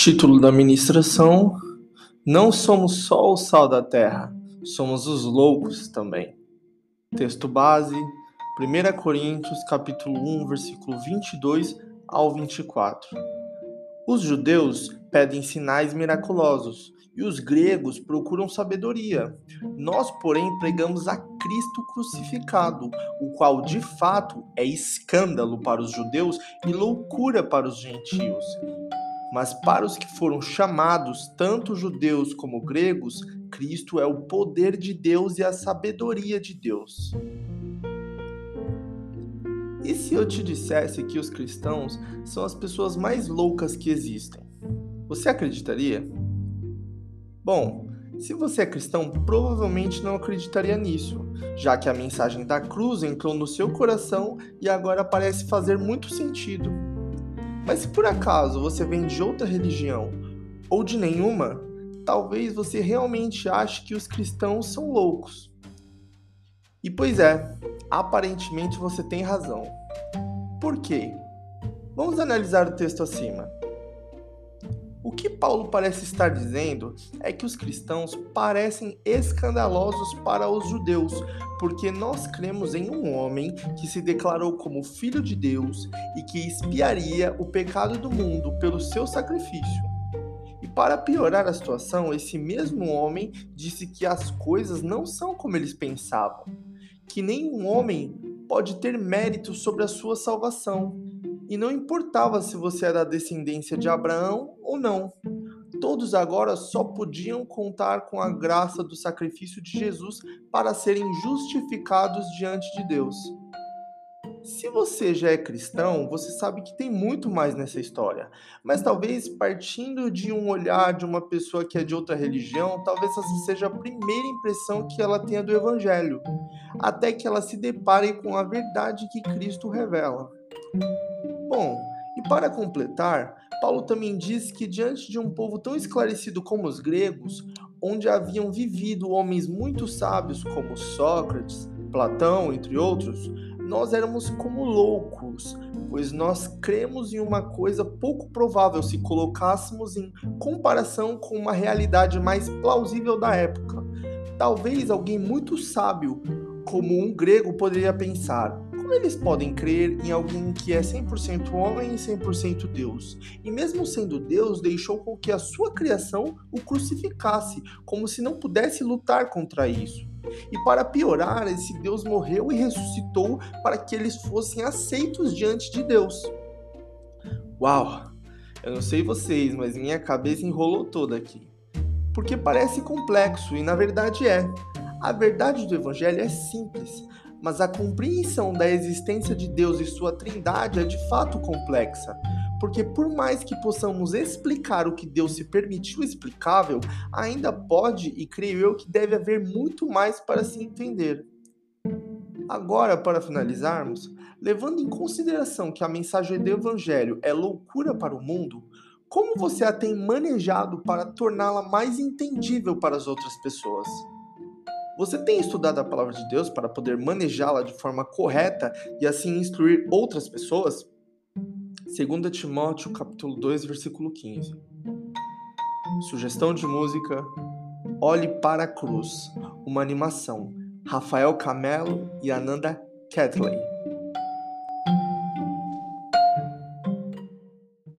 Título da ministração: Não somos só o sal da terra, somos os loucos também. Texto base: 1 Coríntios, capítulo 1, versículo 22 ao 24. Os judeus pedem sinais miraculosos e os gregos procuram sabedoria. Nós, porém, pregamos a Cristo crucificado, o qual de fato é escândalo para os judeus e loucura para os gentios mas para os que foram chamados, tanto judeus como gregos, Cristo é o poder de Deus e a sabedoria de Deus. E se eu te dissesse que os cristãos são as pessoas mais loucas que existem? Você acreditaria? Bom, se você é cristão, provavelmente não acreditaria nisso, já que a mensagem da cruz entrou no seu coração e agora parece fazer muito sentido. Mas se por acaso você vem de outra religião ou de nenhuma, talvez você realmente ache que os cristãos são loucos. E pois é, aparentemente você tem razão. Por quê? Vamos analisar o texto acima. O que Paulo parece estar dizendo é que os cristãos parecem escandalosos para os judeus, porque nós cremos em um homem que se declarou como filho de Deus e que expiaria o pecado do mundo pelo seu sacrifício. E para piorar a situação, esse mesmo homem disse que as coisas não são como eles pensavam, que nenhum homem pode ter mérito sobre a sua salvação e não importava se você era descendência de Abraão ou não. Todos agora só podiam contar com a graça do sacrifício de Jesus para serem justificados diante de Deus. Se você já é cristão, você sabe que tem muito mais nessa história. Mas talvez partindo de um olhar de uma pessoa que é de outra religião, talvez essa seja a primeira impressão que ela tenha do evangelho, até que ela se depare com a verdade que Cristo revela. Bom, e para completar, Paulo também diz que diante de um povo tão esclarecido como os gregos, onde haviam vivido homens muito sábios como Sócrates, Platão, entre outros, nós éramos como loucos, pois nós cremos em uma coisa pouco provável se colocássemos em comparação com uma realidade mais plausível da época. Talvez alguém muito sábio, como um grego, poderia pensar: como eles podem crer em alguém que é 100% homem e 100% Deus? E mesmo sendo Deus, deixou com que a sua criação o crucificasse, como se não pudesse lutar contra isso. E para piorar, esse Deus morreu e ressuscitou para que eles fossem aceitos diante de Deus. Uau! Eu não sei vocês, mas minha cabeça enrolou toda aqui. Porque parece complexo e na verdade é. A verdade do Evangelho é simples mas a compreensão da existência de Deus e sua trindade é de fato complexa. Porque, por mais que possamos explicar o que Deus se permitiu explicável, ainda pode e creio eu que deve haver muito mais para se entender. Agora, para finalizarmos, levando em consideração que a mensagem do Evangelho é loucura para o mundo, como você a tem manejado para torná-la mais entendível para as outras pessoas? Você tem estudado a palavra de Deus para poder manejá-la de forma correta e assim instruir outras pessoas? 2 Timóteo capítulo 2, versículo 15. Sugestão de música: Olhe para a Cruz, uma animação. Rafael Camelo e Ananda Catley.